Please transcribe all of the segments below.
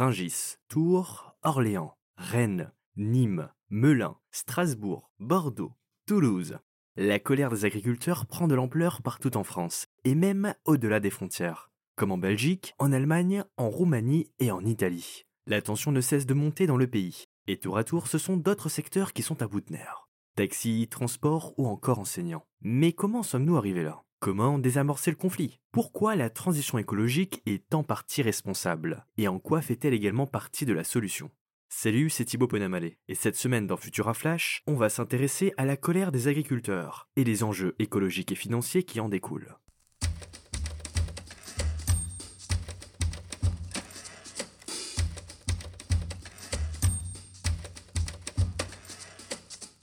Ringis, Tours, Orléans, Rennes, Nîmes, Melun, Strasbourg, Bordeaux, Toulouse. La colère des agriculteurs prend de l'ampleur partout en France, et même au-delà des frontières, comme en Belgique, en Allemagne, en Roumanie et en Italie. La tension ne cesse de monter dans le pays, et tour à tour ce sont d'autres secteurs qui sont à bout de nerfs. Taxi, transport ou encore enseignants. Mais comment sommes-nous arrivés là? Comment désamorcer le conflit? Pourquoi la transition écologique est en partie responsable? Et en quoi fait-elle également partie de la solution? Salut, c'est Thibaut Ponamalé, et cette semaine dans Futura Flash, on va s'intéresser à la colère des agriculteurs et les enjeux écologiques et financiers qui en découlent.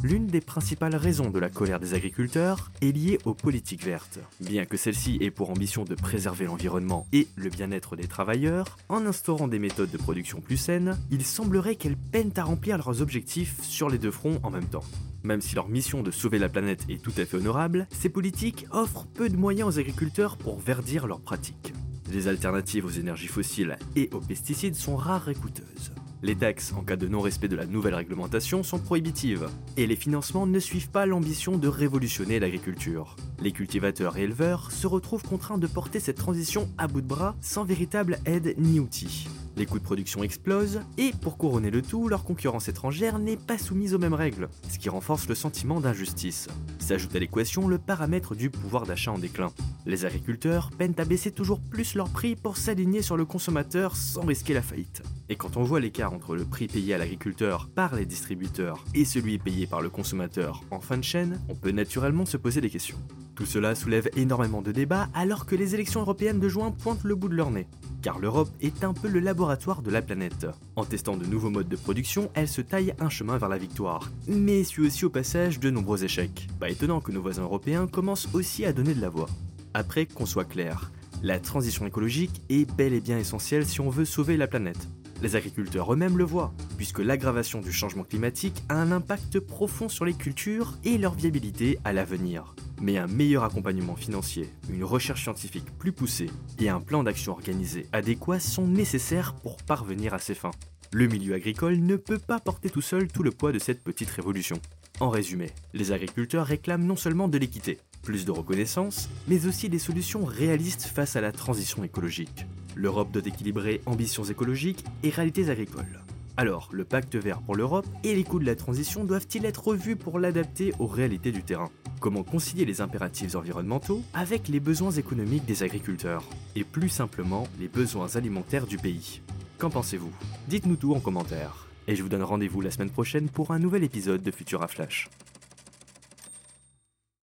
L'une des principales raisons de la colère des agriculteurs est liée aux politiques vertes. Bien que celle-ci ait pour ambition de préserver l'environnement et le bien-être des travailleurs, en instaurant des méthodes de production plus saines, il semblerait qu'elles peinent à remplir leurs objectifs sur les deux fronts en même temps. Même si leur mission de sauver la planète est tout à fait honorable, ces politiques offrent peu de moyens aux agriculteurs pour verdir leurs pratiques. Les alternatives aux énergies fossiles et aux pesticides sont rares et coûteuses. Les taxes en cas de non-respect de la nouvelle réglementation sont prohibitives, et les financements ne suivent pas l'ambition de révolutionner l'agriculture. Les cultivateurs et éleveurs se retrouvent contraints de porter cette transition à bout de bras sans véritable aide ni outils. Les coûts de production explosent, et pour couronner le tout, leur concurrence étrangère n'est pas soumise aux mêmes règles, ce qui renforce le sentiment d'injustice. S'ajoute à l'équation le paramètre du pouvoir d'achat en déclin. Les agriculteurs peinent à baisser toujours plus leur prix pour s'aligner sur le consommateur sans risquer la faillite. Et quand on voit l'écart entre le prix payé à l'agriculteur par les distributeurs et celui payé par le consommateur en fin de chaîne, on peut naturellement se poser des questions. Tout cela soulève énormément de débats alors que les élections européennes de juin pointent le bout de leur nez. Car l'Europe est un peu le laboratoire de la planète. En testant de nouveaux modes de production, elle se taille un chemin vers la victoire. Mais suit aussi au passage de nombreux échecs. Pas étonnant que nos voisins européens commencent aussi à donner de la voix. Après qu'on soit clair, la transition écologique est bel et bien essentielle si on veut sauver la planète. Les agriculteurs eux-mêmes le voient, puisque l'aggravation du changement climatique a un impact profond sur les cultures et leur viabilité à l'avenir. Mais un meilleur accompagnement financier, une recherche scientifique plus poussée et un plan d'action organisé adéquat sont nécessaires pour parvenir à ces fins. Le milieu agricole ne peut pas porter tout seul tout le poids de cette petite révolution. En résumé, les agriculteurs réclament non seulement de l'équité, plus de reconnaissance, mais aussi des solutions réalistes face à la transition écologique. L'Europe doit équilibrer ambitions écologiques et réalités agricoles. Alors, le pacte vert pour l'Europe et les coûts de la transition doivent-ils être revus pour l'adapter aux réalités du terrain? Comment concilier les impératifs environnementaux avec les besoins économiques des agriculteurs Et plus simplement, les besoins alimentaires du pays? Qu'en pensez-vous? Dites-nous tout en commentaire. Et je vous donne rendez-vous la semaine prochaine pour un nouvel épisode de Futura Flash.